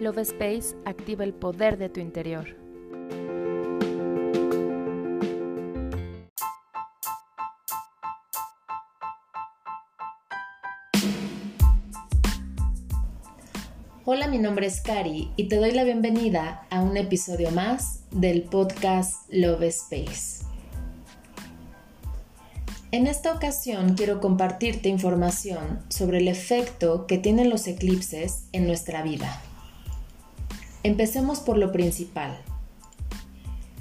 Love Space activa el poder de tu interior. Hola, mi nombre es Cari y te doy la bienvenida a un episodio más del podcast Love Space. En esta ocasión quiero compartirte información sobre el efecto que tienen los eclipses en nuestra vida. Empecemos por lo principal.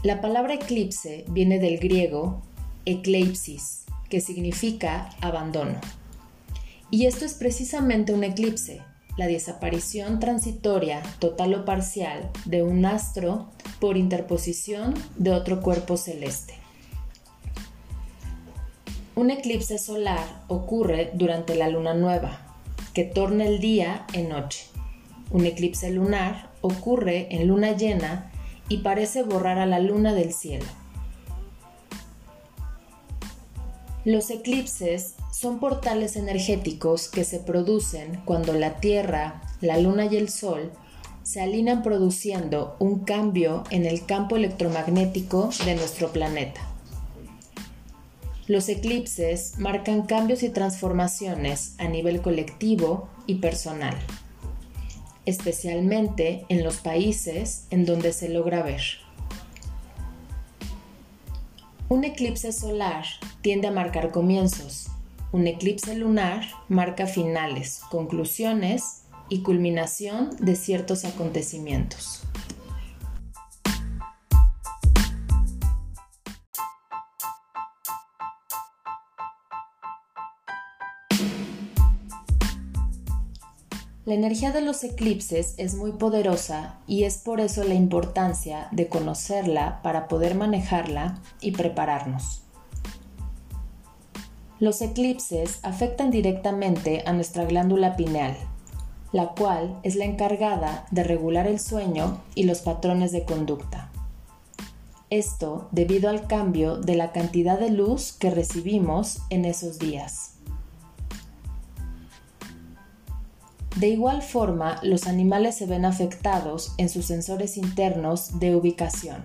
La palabra eclipse viene del griego ecleipsis, que significa abandono. Y esto es precisamente un eclipse, la desaparición transitoria, total o parcial, de un astro por interposición de otro cuerpo celeste. Un eclipse solar ocurre durante la luna nueva, que torna el día en noche. Un eclipse lunar ocurre en luna llena y parece borrar a la luna del cielo. Los eclipses son portales energéticos que se producen cuando la Tierra, la Luna y el Sol se alinean produciendo un cambio en el campo electromagnético de nuestro planeta. Los eclipses marcan cambios y transformaciones a nivel colectivo y personal, especialmente en los países en donde se logra ver. Un eclipse solar tiende a marcar comienzos, un eclipse lunar marca finales, conclusiones y culminación de ciertos acontecimientos. La energía de los eclipses es muy poderosa y es por eso la importancia de conocerla para poder manejarla y prepararnos. Los eclipses afectan directamente a nuestra glándula pineal, la cual es la encargada de regular el sueño y los patrones de conducta. Esto debido al cambio de la cantidad de luz que recibimos en esos días. De igual forma, los animales se ven afectados en sus sensores internos de ubicación.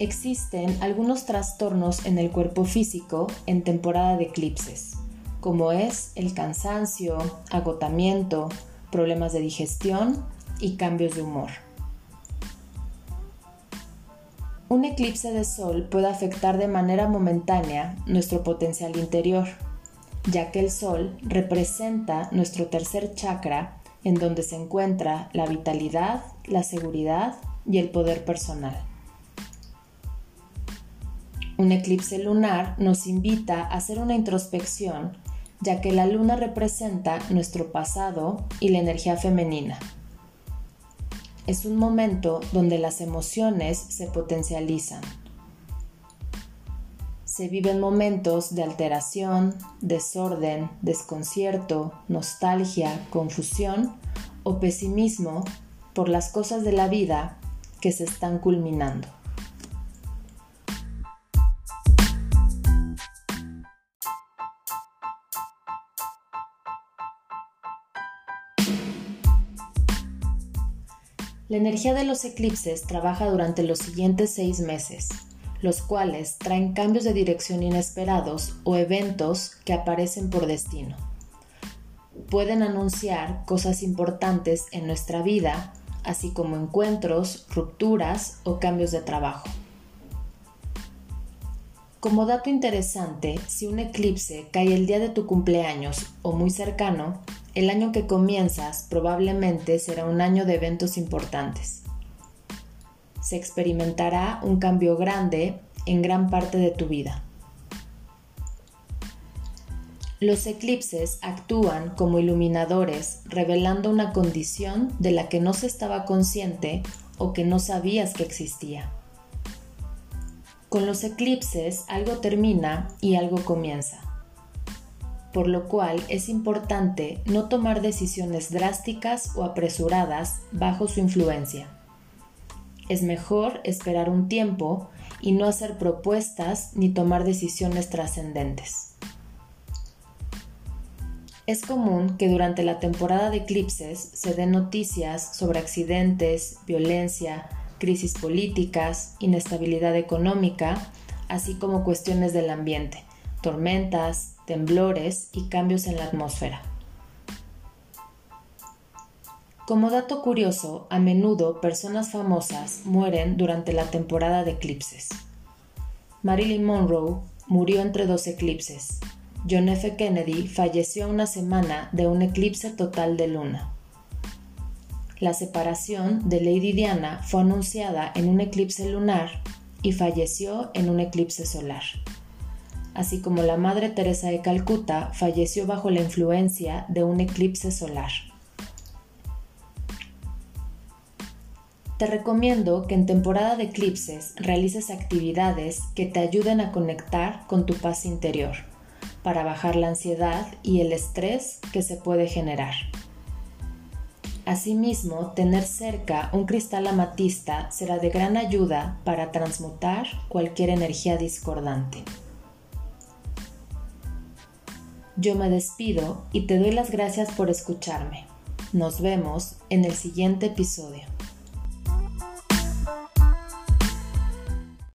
Existen algunos trastornos en el cuerpo físico en temporada de eclipses, como es el cansancio, agotamiento, problemas de digestión y cambios de humor. Un eclipse de sol puede afectar de manera momentánea nuestro potencial interior ya que el Sol representa nuestro tercer chakra en donde se encuentra la vitalidad, la seguridad y el poder personal. Un eclipse lunar nos invita a hacer una introspección, ya que la luna representa nuestro pasado y la energía femenina. Es un momento donde las emociones se potencializan se viven momentos de alteración, desorden, desconcierto, nostalgia, confusión o pesimismo por las cosas de la vida que se están culminando. La energía de los eclipses trabaja durante los siguientes seis meses, los cuales traen cambios de dirección inesperados o eventos que aparecen por destino. Pueden anunciar cosas importantes en nuestra vida, así como encuentros, rupturas o cambios de trabajo. Como dato interesante, si un eclipse cae el día de tu cumpleaños o muy cercano, el año que comienzas probablemente será un año de eventos importantes se experimentará un cambio grande en gran parte de tu vida. Los eclipses actúan como iluminadores, revelando una condición de la que no se estaba consciente o que no sabías que existía. Con los eclipses algo termina y algo comienza, por lo cual es importante no tomar decisiones drásticas o apresuradas bajo su influencia es mejor esperar un tiempo y no hacer propuestas ni tomar decisiones trascendentes. Es común que durante la temporada de eclipses se den noticias sobre accidentes, violencia, crisis políticas, inestabilidad económica, así como cuestiones del ambiente, tormentas, temblores y cambios en la atmósfera. Como dato curioso, a menudo personas famosas mueren durante la temporada de eclipses. Marilyn Monroe murió entre dos eclipses. John F. Kennedy falleció una semana de un eclipse total de luna. La separación de Lady Diana fue anunciada en un eclipse lunar y falleció en un eclipse solar. Así como la Madre Teresa de Calcuta falleció bajo la influencia de un eclipse solar. Te recomiendo que en temporada de eclipses realices actividades que te ayuden a conectar con tu paz interior, para bajar la ansiedad y el estrés que se puede generar. Asimismo, tener cerca un cristal amatista será de gran ayuda para transmutar cualquier energía discordante. Yo me despido y te doy las gracias por escucharme. Nos vemos en el siguiente episodio.